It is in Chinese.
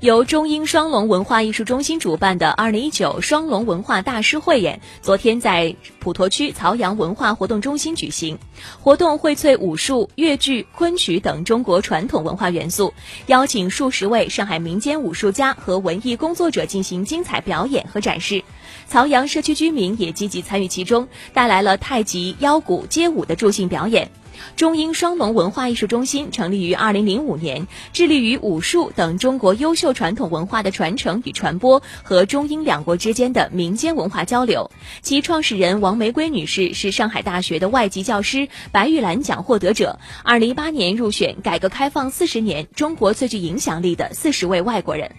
由中英双龙文化艺术中心主办的二零一九双龙文化大师汇演，昨天在普陀区曹阳文化活动中心举行。活动荟萃武术、越剧、昆曲等中国传统文化元素，邀请数十位上海民间武术家和文艺工作者进行精彩表演和展示。曹阳社区居民也积极参与其中，带来了太极、腰鼓、街舞的助兴表演。中英双龙文化艺术中心成立于二零零五年，致力于武术等中国优秀传统文化的传承与传播和中英两国之间的民间文化交流。其创始人王玫瑰女士是上海大学的外籍教师、白玉兰奖获得者，二零一八年入选改革开放四十年中国最具影响力的四十位外国人。